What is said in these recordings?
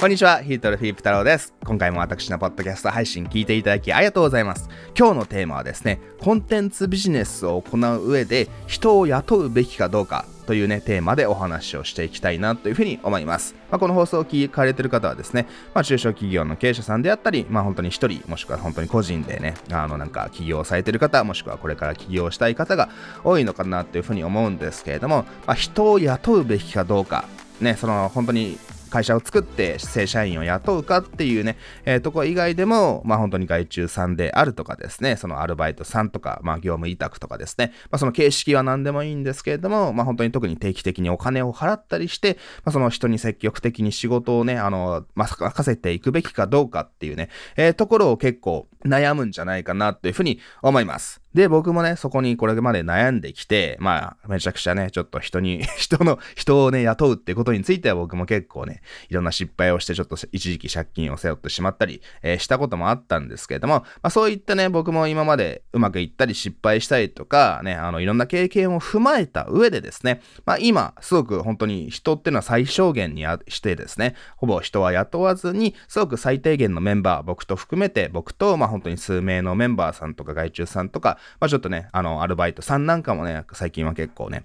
こんにちは、ヒートルフィリップ太郎です。今回も私のポッドキャスト配信聞いていただきありがとうございます。今日のテーマはですね、コンテンツビジネスを行う上で人を雇うべきかどうかというね、テーマでお話をしていきたいなというふうに思います。まあ、この放送を聞かれてる方はですね、まあ、中小企業の経営者さんであったり、まあ、本当に一人、もしくは本当に個人でね、あの、なんか起業されてる方、もしくはこれから起業したい方が多いのかなというふうに思うんですけれども、まあ、人を雇うべきかどうか、ね、その本当に会社を作って正社員を雇うかっていうね、えー、とこ以外でも、まあ本当に外注さんであるとかですね、そのアルバイトさんとか、まあ業務委託とかですね、まあその形式は何でもいいんですけれども、まあ本当に特に定期的にお金を払ったりして、まあその人に積極的に仕事をね、あの、まあ任せていくべきかどうかっていうね、えー、ところを結構悩むんじゃないかなというふうに思います。で、僕もね、そこにこれまで悩んできて、まあ、めちゃくちゃね、ちょっと人に、人の、人をね、雇うってことについては僕も結構ね、いろんな失敗をして、ちょっと一時期借金を背負ってしまったり、えー、したこともあったんですけれども、まあそういったね、僕も今までうまくいったり失敗したりとか、ね、あの、いろんな経験を踏まえた上でですね、まあ今、すごく本当に人っていうのは最小限にしてですね、ほぼ人は雇わずに、すごく最低限のメンバー、僕と含めて、僕と、まあ本当に数名のメンバーさんとか外注さんとか、まあちょっとね、あの、アルバイトさんなんかもね、最近は結構ね、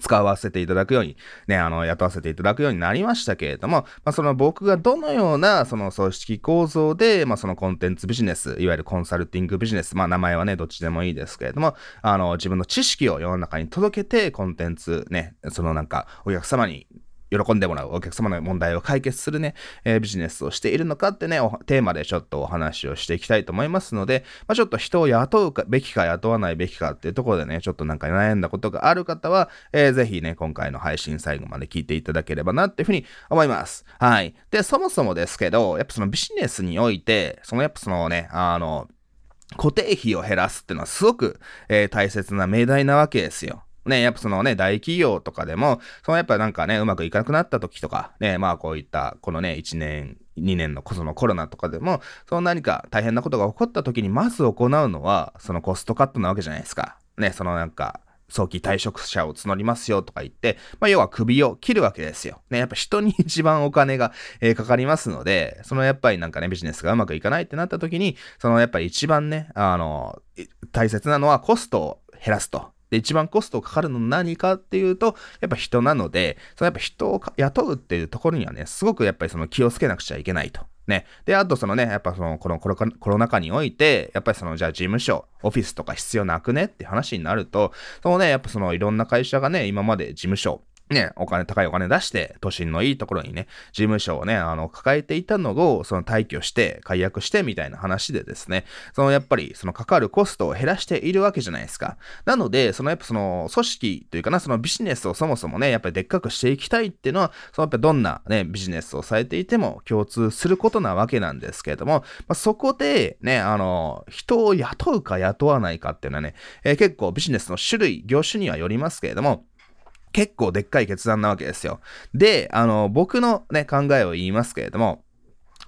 使わせていただくように、ね、あの、雇わせていただくようになりましたけれども、まあ、その僕がどのような、その組織構造で、まあ、そのコンテンツビジネス、いわゆるコンサルティングビジネス、まあ、名前はね、どっちでもいいですけれども、あの、自分の知識を世の中に届けて、コンテンツ、ね、そのなんか、お客様に喜んでもらう、お客様の問題を解決するね、えー、ビジネスをしているのかってね、テーマでちょっとお話をしていきたいと思いますので、まあ、ちょっと人を雇うべきか雇わないべきかっていうところでね、ちょっとなんか悩んだことがある方は、えー、ぜひね、今回の配信最後まで聞いていただければなっていうふうに思います。はい。で、そもそもですけど、やっぱそのビジネスにおいて、そのやっぱそのね、あの、固定費を減らすっていうのはすごく、えー、大切な命題なわけですよ。ね、やっぱそのね、大企業とかでも、そのやっぱなんかね、うまくいかなくなった時とか、ね、まあこういった、このね、1年、2年のそのコロナとかでも、その何か大変なことが起こった時にまず行うのは、そのコストカットなわけじゃないですか。ね、そのなんか、早期退職者を募りますよとか言って、まあ、要は首を切るわけですよ。ね、やっぱ人に一番お金が、えー、かかりますので、そのやっぱりなんかね、ビジネスがうまくいかないってなった時に、そのやっぱり一番ね、あの、大切なのはコストを減らすと。で、一番コストかかるの何かっていうと、やっぱ人なので、そのやっぱ人を雇うっていうところにはね、すごくやっぱりその気をつけなくちゃいけないと。ね。で、あとそのね、やっぱその、このコロナ禍において、やっぱりその、じゃあ事務所、オフィスとか必要なくねって話になると、そのね、やっぱそのいろんな会社がね、今まで事務所、ね、お金、高いお金出して、都心のいいところにね、事務所をね、あの、抱えていたのを、その退去して、解約してみたいな話でですね、そのやっぱり、そのかかるコストを減らしているわけじゃないですか。なので、そのやっぱその、組織というかな、そのビジネスをそもそもね、やっぱりでっかくしていきたいっていうのは、そのやっぱどんなね、ビジネスをされていても共通することなわけなんですけれども、まあ、そこで、ね、あの、人を雇うか雇わないかっていうのはね、えー、結構ビジネスの種類、業種にはよりますけれども、結構でっかい決断なわけですよ。で、あの、僕のね、考えを言いますけれども、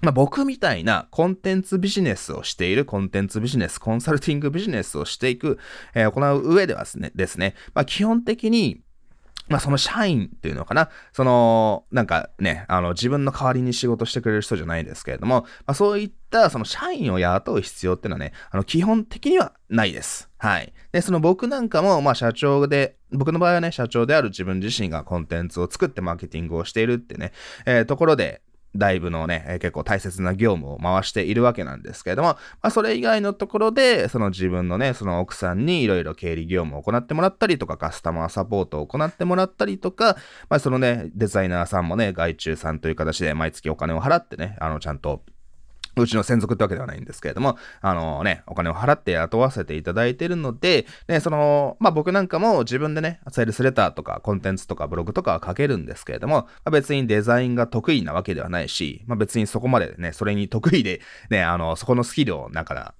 まあ、僕みたいなコンテンツビジネスをしている、コンテンツビジネス、コンサルティングビジネスをしていく、えー、行う上ではですね、ですね、まあ、基本的に、まあその社員っていうのかな、その、なんかね、あの自分の代わりに仕事してくれる人じゃないですけれども、まあそういったその社員を雇う必要っていうのはね、あの基本的にはないです。はい。で、その僕なんかも、まあ社長で、僕の場合はね、社長である自分自身がコンテンツを作ってマーケティングをしているってね、えー、ところで、だいぶのね、結構大切な業務を回しているわけなんですけれども、まあ、それ以外のところで、その自分のね、その奥さんにいろいろ経理業務を行ってもらったりとか、カスタマーサポートを行ってもらったりとか、まあ、そのね、デザイナーさんもね、外注さんという形で毎月お金を払ってね、あの、ちゃんとうちの専属ってわけではないんですけれども、あのね、お金を払って雇わせていただいているので、ね、その、まあ僕なんかも自分でね、セールスレターとかコンテンツとかブログとかは書けるんですけれども、まあ、別にデザインが得意なわけではないし、まあ別にそこまでね、それに得意で、ね、あの、そこのスキルをなんか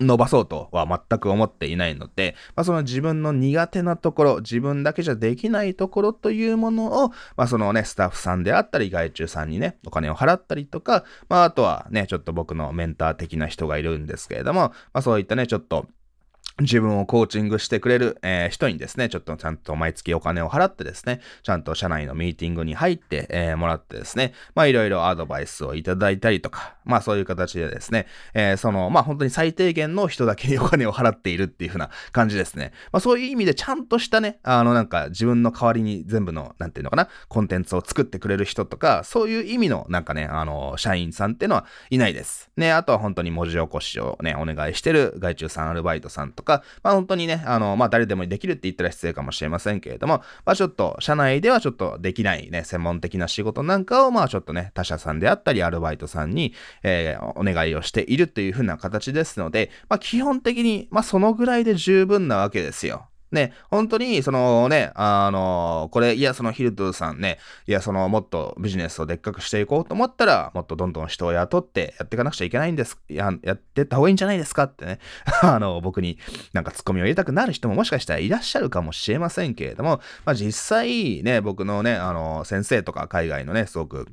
伸ばそうとは全く思っていないので、まあ、その自分の苦手なところ、自分だけじゃできないところというものを、まあ、そのね、スタッフさんであったり、外注さんにね、お金を払ったりとか、まあ、あとはね、ちょっと僕のメンター的な人がいるんですけれども、まあ、そういったね、ちょっと、自分をコーチングしてくれる、えー、人にですね、ちょっとちゃんと毎月お金を払ってですね、ちゃんと社内のミーティングに入って、えー、もらってですね、まあいろいろアドバイスをいただいたりとか、まあそういう形でですね、えー、その、まあ本当に最低限の人だけに お金を払っているっていう風な感じですね。まあそういう意味でちゃんとしたね、あのなんか自分の代わりに全部の、なんていうのかな、コンテンツを作ってくれる人とか、そういう意味のなんかね、あの、社員さんっていうのはいないです。ね、あとは本当に文字起こしをね、お願いしてる外注さん、アルバイトさんとか、まあ本当にね、あの、まあ、誰でもできるって言ったら失礼かもしれませんけれども、まあ、ちょっと、社内ではちょっとできないね、専門的な仕事なんかを、まあ、ちょっとね、他社さんであったり、アルバイトさんに、えー、お願いをしているという風な形ですので、まあ、基本的に、まあ、そのぐらいで十分なわけですよ。ね、本当に、そのね、あの、これ、いや、そのヒルトゥさんね、いや、その、もっとビジネスをでっかくしていこうと思ったら、もっとどんどん人を雇ってやっていかなくちゃいけないんです、や、やってった方がいいんじゃないですかってね、あの、僕になんかツッコミを入れたくなる人ももしかしたらいらっしゃるかもしれませんけれども、まあ実際ね、僕のね、あの、先生とか海外のね、すごく、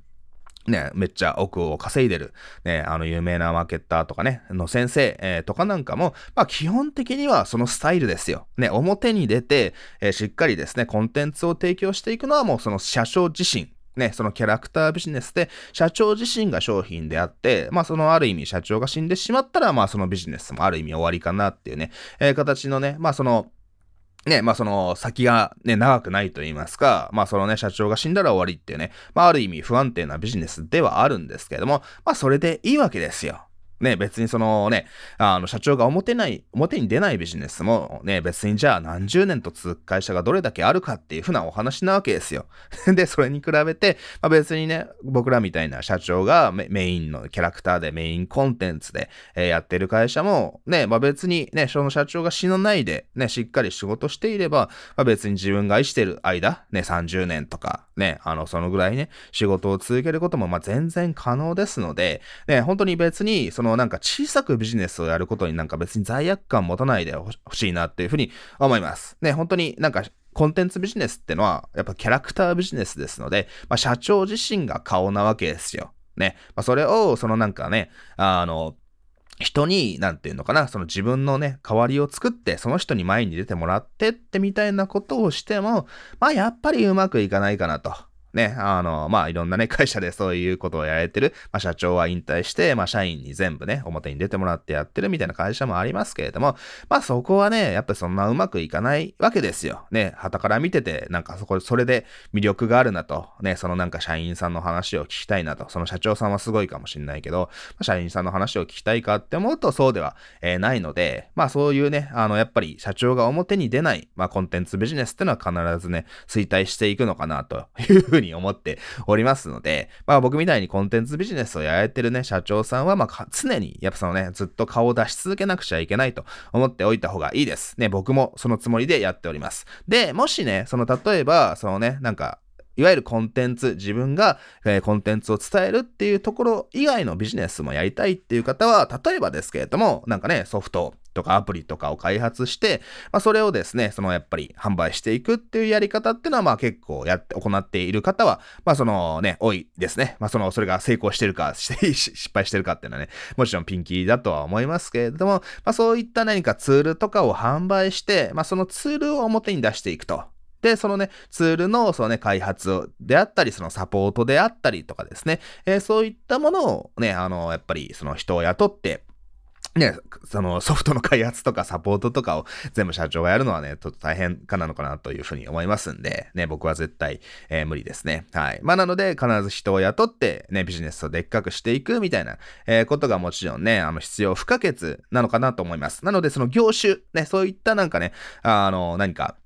ね、めっちゃ億を稼いでる、ね、あの有名なマーケッターとかね、の先生、えー、とかなんかも、まあ基本的にはそのスタイルですよ。ね、表に出て、えー、しっかりですね、コンテンツを提供していくのはもうその社長自身、ね、そのキャラクタービジネスで、社長自身が商品であって、まあそのある意味社長が死んでしまったら、まあそのビジネスもある意味終わりかなっていうね、えー、形のね、まあその、ね、まあその先がね、長くないと言いますか、まあそのね、社長が死んだら終わりっていうね、まあある意味不安定なビジネスではあるんですけれども、まあそれでいいわけですよ。ね、別にそのね、あの、社長が表ない、表に出ないビジネスもね、別にじゃあ何十年と続く会社がどれだけあるかっていうふうなお話なわけですよ。で、それに比べて、まあ、別にね、僕らみたいな社長がメインのキャラクターでメインコンテンツで、えー、やってる会社も、ね、まあ、別にね、その社長が死なないで、ね、しっかり仕事していれば、まあ、別に自分が愛してる間、ね、30年とか、ね、あの、そのぐらいね、仕事を続けることも、ま、全然可能ですので、ね、本当に別に、そのなんか小さくビジネスをやることになんか別に罪悪感持たないでほしいなっていうふうに思います。ね、本当になんかコンテンツビジネスってのは、やっぱキャラクタービジネスですので、まあ、社長自身が顔なわけですよ。ね。まあ、それを、そのなんかね、あの、人に、なんていうのかな、その自分のね、代わりを作って、その人に前に出てもらってってみたいなことをしても、まあやっぱりうまくいかないかなと。ね、あの、まあ、いろんなね、会社でそういうことをやれてる、まあ、社長は引退して、まあ、社員に全部ね、表に出てもらってやってるみたいな会社もありますけれども、まあ、そこはね、やっぱりそんなうまくいかないわけですよ。ね、旗から見てて、なんかそこ、それで魅力があるなと、ね、そのなんか社員さんの話を聞きたいなと、その社長さんはすごいかもしんないけど、まあ、社員さんの話を聞きたいかって思うとそうでは、えー、ないので、まあ、そういうね、あの、やっぱり社長が表に出ない、まあ、コンテンツビジネスってのは必ずね、衰退していくのかなというふうにに思っておりますので、まあ僕みたいにコンテンツビジネスをやられてるね、社長さんは、まあ常に、やっぱそのね、ずっと顔を出し続けなくちゃいけないと思っておいた方がいいです。ね、僕もそのつもりでやっております。で、もしね、その例えば、そのね、なんか、いわゆるコンテンツ、自分が、えー、コンテンツを伝えるっていうところ以外のビジネスもやりたいっていう方は、例えばですけれども、なんかね、ソフトとかアプリとかを開発して、まあ、それをですね、そのやっぱり販売していくっていうやり方っていうのは、まあ結構やって、行っている方は、まあそのね、多いですね。まあその、それが成功してるか、失敗してるかっていうのはね、もちろんピンキーだとは思いますけれども、まあそういった何かツールとかを販売して、まあそのツールを表に出していくと。で、そのね、ツールの、そのね、開発であったり、そのサポートであったりとかですね、えー、そういったものをね、あの、やっぱりその人を雇って、ね、そのソフトの開発とかサポートとかを全部社長がやるのはね、ちょっと大変かなのかなというふうに思いますんで、ね、僕は絶対、えー、無理ですね。はい。まあなので、必ず人を雇って、ね、ビジネスをでっかくしていくみたいな、えー、ことがもちろんね、あの、必要不可欠なのかなと思います。なので、その業種、ね、そういったなんかね、あの、何か、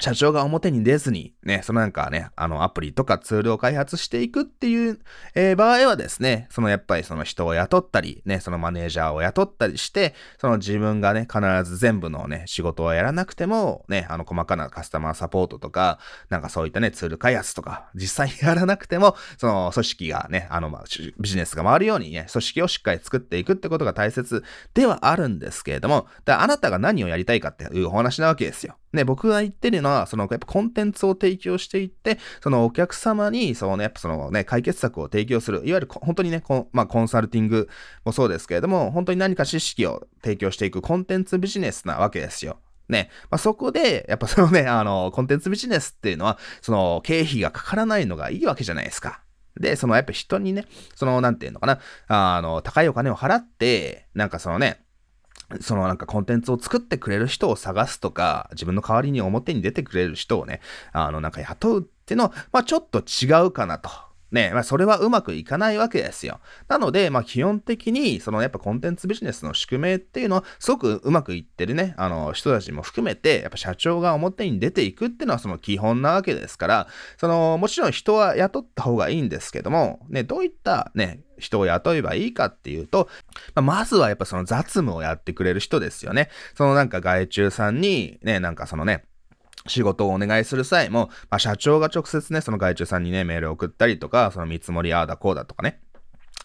社長が表に出ずに、ね、そのなんかね、あのアプリとかツールを開発していくっていう、えー、場合はですね、そのやっぱりその人を雇ったり、ね、そのマネージャーを雇ったりして、その自分がね、必ず全部のね、仕事をやらなくても、ね、あの細かなカスタマーサポートとか、なんかそういったね、ツール開発とか、実際にやらなくても、その組織がね、あの、まあ、ビジネスが回るようにね、組織をしっかり作っていくってことが大切ではあるんですけれども、だあなたが何をやりたいかっていうお話なわけですよ。ね、僕が言ってるのは、その、やっぱコンテンツを提供していって、そのお客様に、そのね、やっぱそのね、解決策を提供する、いわゆる本当にね、まあ、コンサルティングもそうですけれども、本当に何か知識を提供していくコンテンツビジネスなわけですよ。ね。まあ、そこで、やっぱそのね、あの、コンテンツビジネスっていうのは、その、経費がかからないのがいいわけじゃないですか。で、その、やっぱ人にね、その、なんていうのかな、あの、高いお金を払って、なんかそのね、そのなんかコンテンツを作ってくれる人を探すとか、自分の代わりに表に出てくれる人をね、あのなんか雇うっていうのは、まあちょっと違うかなと。ね、まあそれはうまくいかないわけですよ。なので、まあ基本的に、そのやっぱコンテンツビジネスの宿命っていうのは、すごくうまくいってるね、あの人たちも含めて、やっぱ社長が表に出ていくっていうのはその基本なわけですから、その、もちろん人は雇った方がいいんですけども、ね、どういったね、人を雇えばいいかっていうと、まあ、まずはやっぱその雑務をやってくれる人ですよね。そのなんか外注さんに、ね、なんかそのね、仕事をお願いする際も、まあ、社長が直接ね、その外注さんにね、メールを送ったりとか、その見積もりああだこうだとかね、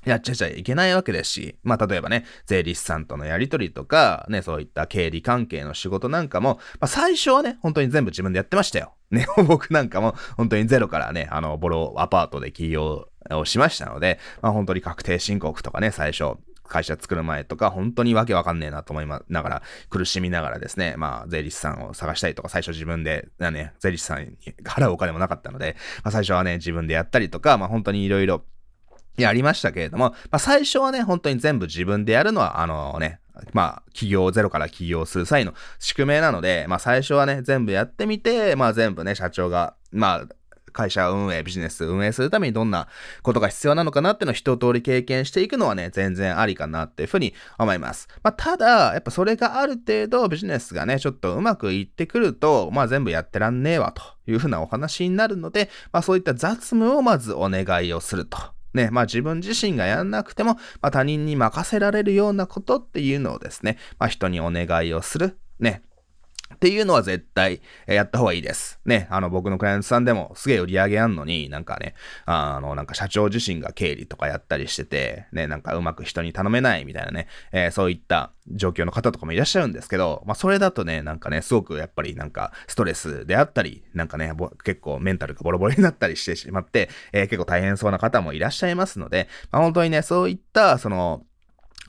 やっちゃちゃいけないわけですし、まあ、例えばね、税理士さんとのやりとりとか、ね、そういった経理関係の仕事なんかも、まあ、最初はね、本当に全部自分でやってましたよ。ね、僕なんかも、本当にゼロからね、あの、ボロアパートで起業をしましたので、まあ、本当に確定申告とかね、最初、会社作る前とか、本当にわけわかんねえなと思いながら、苦しみながらですね、まあ、税理士さんを探したりとか、最初自分で、ね、税理士さんに払うお金もなかったので、まあ、最初はね、自分でやったりとか、まあ、本当にいろいろ、やりましたけれども、まあ、最初はね、本当に全部自分でやるのは、あのね、まあ、企業ゼロから起業する際の宿命なので、まあ、最初はね、全部やってみて、まあ、全部ね、社長が、まあ、会社運営、ビジネス運営するためにどんなことが必要なのかなっていうのを一通り経験していくのはね、全然ありかなっていうふうに思います。まあ、ただ、やっぱそれがある程度ビジネスがね、ちょっとうまくいってくると、まあ全部やってらんねえわというふうなお話になるので、まあそういった雑務をまずお願いをすると。ね、まあ自分自身がやんなくても、まあ他人に任せられるようなことっていうのをですね、まあ人にお願いをする。ね、っていうのは絶対やった方がいいです。ね、あの僕のクライアントさんでもすげえ売り上げあんのになんかね、あのなんか社長自身が経理とかやったりしてて、ね、なんかうまく人に頼めないみたいなね、えー、そういった状況の方とかもいらっしゃるんですけど、まあそれだとね、なんかね、すごくやっぱりなんかストレスであったり、なんかね、結構メンタルがボロボロになったりしてしまって、えー、結構大変そうな方もいらっしゃいますので、まあ本当にね、そういったその、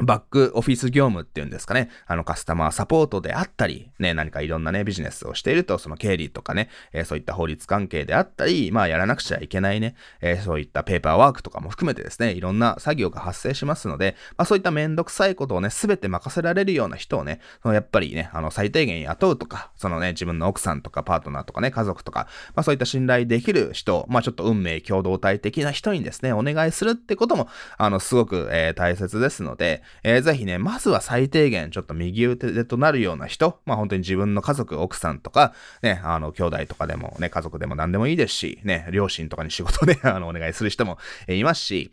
バックオフィス業務っていうんですかね。あのカスタマーサポートであったり、ね、何かいろんなね、ビジネスをしていると、その経理とかね、えー、そういった法律関係であったり、まあやらなくちゃいけないね、えー、そういったペーパーワークとかも含めてですね、いろんな作業が発生しますので、まあそういっためんどくさいことをね、すべて任せられるような人をね、そのやっぱりね、あの最低限雇うとか、そのね、自分の奥さんとかパートナーとかね、家族とか、まあそういった信頼できる人、まあちょっと運命共同体的な人にですね、お願いするってことも、あの、すごく、えー、大切ですので、えー、ぜひね、まずは最低限ちょっと右腕となるような人、まあ本当に自分の家族、奥さんとか、ね、あの、兄弟とかでもね、家族でも何でもいいですし、ね、両親とかに仕事で、あの、お願いする人もえいますし、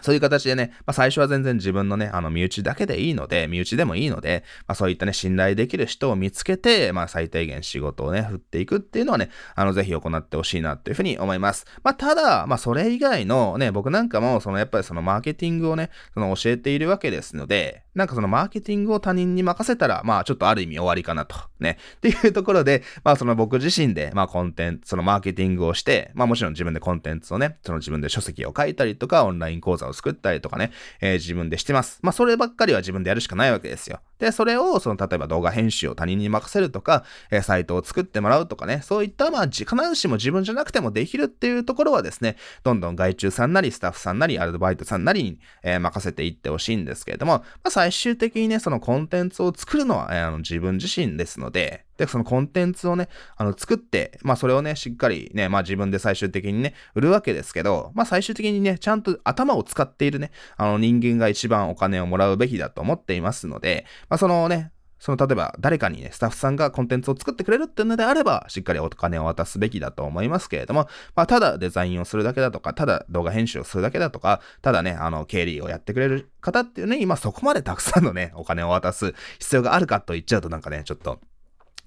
そういう形でね、まあ、最初は全然自分のね、あの、身内だけでいいので、身内でもいいので、まあ、そういったね、信頼できる人を見つけて、まあ、最低限仕事をね、振っていくっていうのはね、あの、ぜひ行ってほしいなっていうふうに思います。まあ、ただ、まあ、それ以外のね、僕なんかも、その、やっぱりそのマーケティングをね、その教えているわけですので、なんかそのマーケティングを他人に任せたら、まあ、ちょっとある意味終わりかなと。ね。っていうところで、まあ、その僕自身で、まあ、コンテンツ、そのマーケティングをして、まあ、もちろん自分でコンテンツをね、その自分で書籍を書いたりとか、オンライン講座を作ったりとかね、えー、自分でしてます。まあ、そればっかりは自分でやるしかないわけですよ。で、それを、その、例えば動画編集を他人に任せるとか、えー、サイトを作ってもらうとかね、そういった、まあ、必ずしも自分じゃなくてもできるっていうところはですね、どんどん外注さんなり、スタッフさんなり、アルバイトさんなりに、えー、任せていってほしいんですけれども、まあ、最終的にね、そのコンテンツを作るのは、えー、あの自分自身ですので、で、そのコンテンツをね、あの、作って、まあ、それをね、しっかりね、まあ、自分で最終的にね、売るわけですけど、まあ、最終的にね、ちゃんと頭を使っているね、あの、人間が一番お金をもらうべきだと思っていますので、まあ、そのね、その例えば誰かにね、スタッフさんがコンテンツを作ってくれるっていうのであれば、しっかりお金を渡すべきだと思いますけれども、まあ、ただデザインをするだけだとか、ただ動画編集をするだけだとか、ただね、あの、経理をやってくれる方っていうね、今そこまでたくさんのね、お金を渡す必要があるかと言っちゃうとなんかね、ちょっと、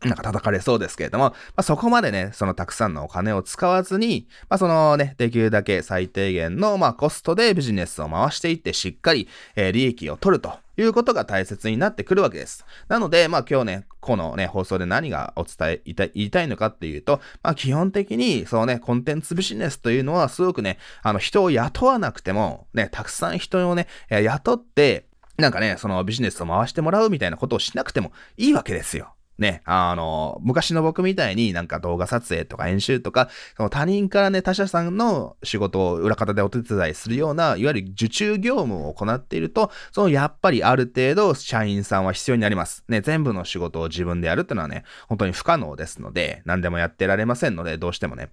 なんか叩かれそうですけれども、まあ、そこまでね、そのたくさんのお金を使わずに、まあ、そのね、できるだけ最低限の、まあ、コストでビジネスを回していって、しっかり、えー、利益を取るということが大切になってくるわけです。なので、まあ今日ね、このね、放送で何がお伝え、いた言いたいのかっていうと、まあ基本的に、そのね、コンテンツビジネスというのはすごくね、あの人を雇わなくても、ね、たくさん人をね、雇って、なんかね、そのビジネスを回してもらうみたいなことをしなくてもいいわけですよ。ね、あの、昔の僕みたいになんか動画撮影とか演習とか、その他人からね、他社さんの仕事を裏方でお手伝いするような、いわゆる受注業務を行っていると、そのやっぱりある程度社員さんは必要になります。ね、全部の仕事を自分でやるってのはね、本当に不可能ですので、何でもやってられませんので、どうしてもね、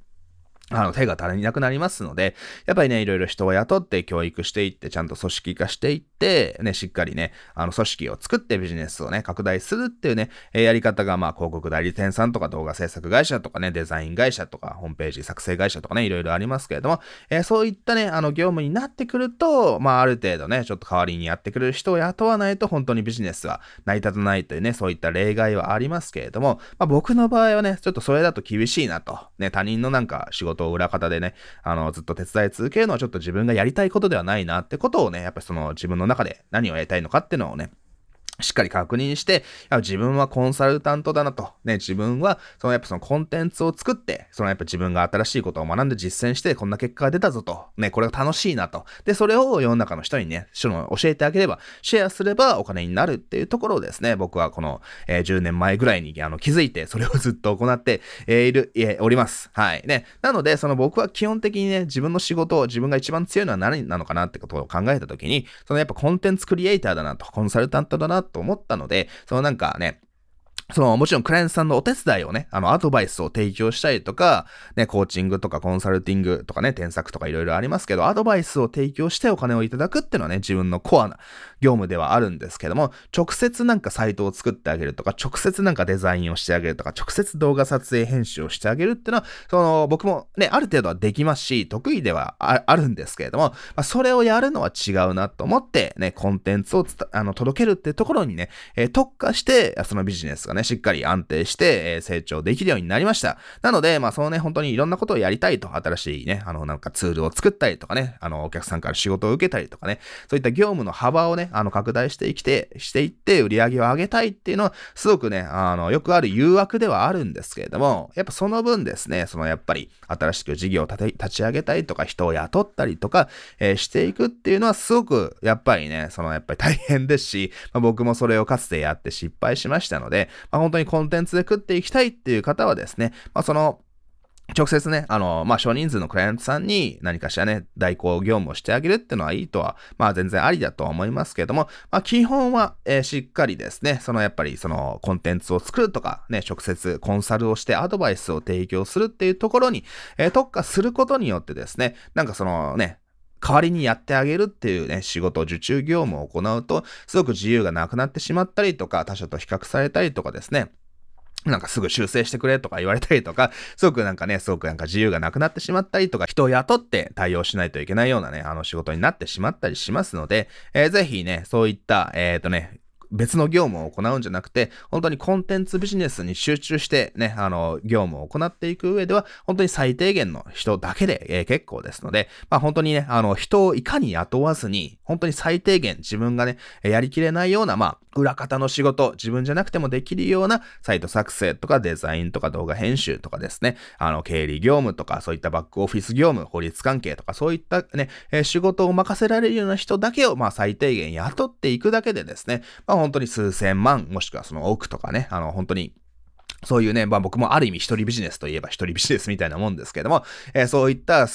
あの、手が足りなくなりますので、やっぱりね、いろいろ人を雇って教育していって、ちゃんと組織化していって、ね、しっかりね、あの、組織を作ってビジネスをね、拡大するっていうね、えー、やり方が、まあ、広告代理店さんとか動画制作会社とかね、デザイン会社とか、ホームページ作成会社とかね、いろいろありますけれども、えー、そういったね、あの、業務になってくると、まあ、ある程度ね、ちょっと代わりにやってくれる人を雇わないと、本当にビジネスは成り立たないというね、そういった例外はありますけれども、まあ、僕の場合はね、ちょっとそれだと厳しいなと、ね、他人のなんか仕事を裏方でね、あの、ずっと手伝い続けるのはちょっと自分がやりたいことではないなってことをね、やっぱその自分の中で何をやりたいのかっていうのをね、しっかり確認して、自分はコンサルタントだなと。ね、自分は、そのやっぱそのコンテンツを作って、そのやっぱ自分が新しいことを学んで実践して、こんな結果が出たぞと。ね、これが楽しいなと。で、それを世の中の人にね、その教えてあげれば、シェアすればお金になるっていうところをですね、僕はこの、えー、10年前ぐらいにあの気づいて、それをずっと行って、えー、いる、えー、おります。はい。ね。なので、その僕は基本的にね、自分の仕事を自分が一番強いのは何なのかなってことを考えたときに、そのやっぱコンテンツクリエイターだなと、コンサルタントだなと思ったので、そのなんかね、その、もちろんクライアントさんのお手伝いをね、あの、アドバイスを提供したりとか、ね、コーチングとかコンサルティングとかね、添削とかいろいろありますけど、アドバイスを提供してお金をいただくっていうのはね、自分のコアな業務ではあるんですけども、直接なんかサイトを作ってあげるとか、直接なんかデザインをしてあげるとか、直接動画撮影編集をしてあげるっていうのは、その、僕もね、ある程度はできますし、得意ではあるんですけれども、まあ、それをやるのは違うなと思って、ね、コンテンツをあの届けるっていうところにね、えー、特化して、そのビジネスがね、しっかり安定して、え成長できるようになりました。なので、まあ、そのね、本当にいろんなことをやりたいと、新しいね、あの、なんかツールを作ったりとかね、あの、お客さんから仕事を受けたりとかね、そういった業務の幅をね、あの、拡大していきて、していって、売り上げを上げたいっていうのは、すごくね、あの、よくある誘惑ではあるんですけれども、やっぱその分ですね、そのやっぱり、新しく事業を立ち上げたりとか、人を雇ったりとか、えー、していくっていうのは、すごく、やっぱりね、そのやっぱり大変ですし、まあ、僕もそれをかつてやって失敗しましたので、まあ、本当にコンテンツで食っていきたいっていう方はですね、まあ、その、直接ね、あの、まあ、少人数のクライアントさんに何かしらね、代行業務をしてあげるっていうのはいいとは、まあ、全然ありだとは思いますけれども、まあ、基本は、えー、しっかりですね、そのやっぱりそのコンテンツを作るとか、ね、直接コンサルをしてアドバイスを提供するっていうところに、えー、特化することによってですね、なんかそのね、代わりにやってあげるっていうね、仕事、受注業務を行うと、すごく自由がなくなってしまったりとか、他者と比較されたりとかですね、なんかすぐ修正してくれとか言われたりとか、すごくなんかね、すごくなんか自由がなくなってしまったりとか、人を雇って対応しないといけないようなね、あの仕事になってしまったりしますので、えー、ぜひね、そういった、えっ、ー、とね、別の業務を行うんじゃなくて、本当にコンテンツビジネスに集中してね、あの、業務を行っていく上では、本当に最低限の人だけで、えー、結構ですので、まあ本当にね、あの、人をいかに雇わずに、本当に最低限自分がね、やりきれないような、まあ、裏方の仕事、自分じゃなくてもできるようなサイト作成とかデザインとか動画編集とかですね、あの、経理業務とか、そういったバックオフィス業務、法律関係とか、そういったね、えー、仕事を任せられるような人だけを、まあ、最低限雇っていくだけでですね、まあ、本当に数千万、もしくはその億とかね、あの、本当にそういうね、まあ僕もある意味一人ビジネスといえば一人ビジネスみたいなもんですけども、えー、そういった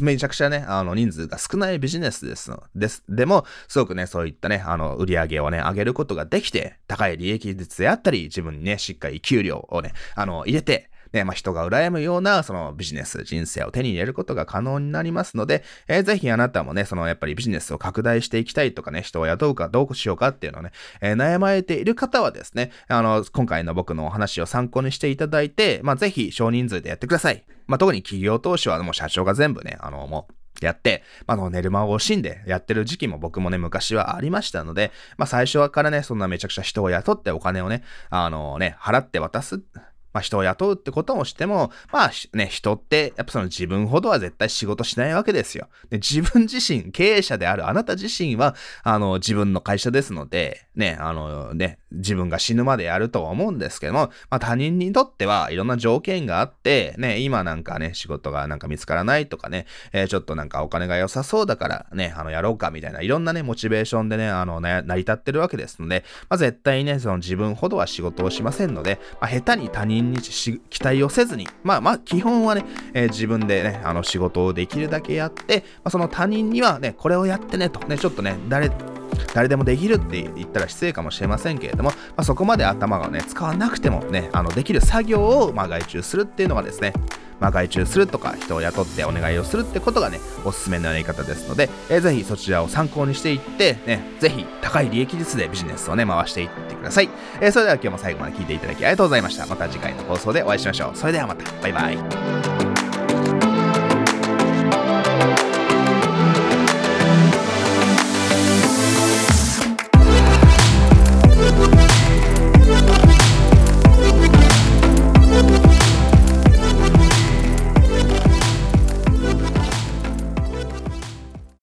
めちゃくちゃね、あの人数が少ないビジネスですの、です。でも、すごくね、そういったね、あの売り上げをね、上げることができて、高い利益率であったり、自分にね、しっかり給料をね、あの、入れて、ね、まあ、人が羨むような、そのビジネス、人生を手に入れることが可能になりますので、えー、ぜひあなたもね、そのやっぱりビジネスを拡大していきたいとかね、人を雇うかどうしようかっていうのをね、えー、悩まれている方はですね、あの、今回の僕のお話を参考にしていただいて、まあ、ぜひ少人数でやってください。まあ、特に企業投資はもう社長が全部ね、あの、もう、やって、まあ、の、寝る間を惜しんでやってる時期も僕もね、昔はありましたので、まあ、最初からね、そんなめちゃくちゃ人を雇ってお金をね、あのね、払って渡す、まあ人を雇うってこともしても、まあね、人ってやっぱその自分ほどは絶対仕事しないわけですよ。で自分自身、経営者であるあなた自身は、あの、自分の会社ですので、ね、あのね、自分が死ぬまでやるとは思うんですけども、まあ他人にとってはいろんな条件があって、ね、今なんかね、仕事がなんか見つからないとかね、えー、ちょっとなんかお金が良さそうだからね、あの、やろうかみたいな、いろんなね、モチベーションでね、あの、ね、成り立ってるわけですので、まあ絶対ね、その自分ほどは仕事をしませんので、まあ下手に他人に期待をせずに、まあまあ基本はね、えー、自分でね、あの仕事をできるだけやって、まあその他人にはね、これをやってねと、ね、ちょっとね、誰、誰でもできるって言ったら失礼かもしれませんけれども、まあ、そこまで頭がね、使わなくてもね、あの、できる作業を、まあ、外注するっていうのがですね、まあ、外注するとか、人を雇ってお願いをするってことがね、おすすめのやり方ですので、えー、ぜひそちらを参考にしていって、ね、ぜひ高い利益率でビジネスをね、回していってください。えー、それでは今日も最後まで聞いていただきありがとうございました。また次回の放送でお会いしましょう。それではまた。バイバイ。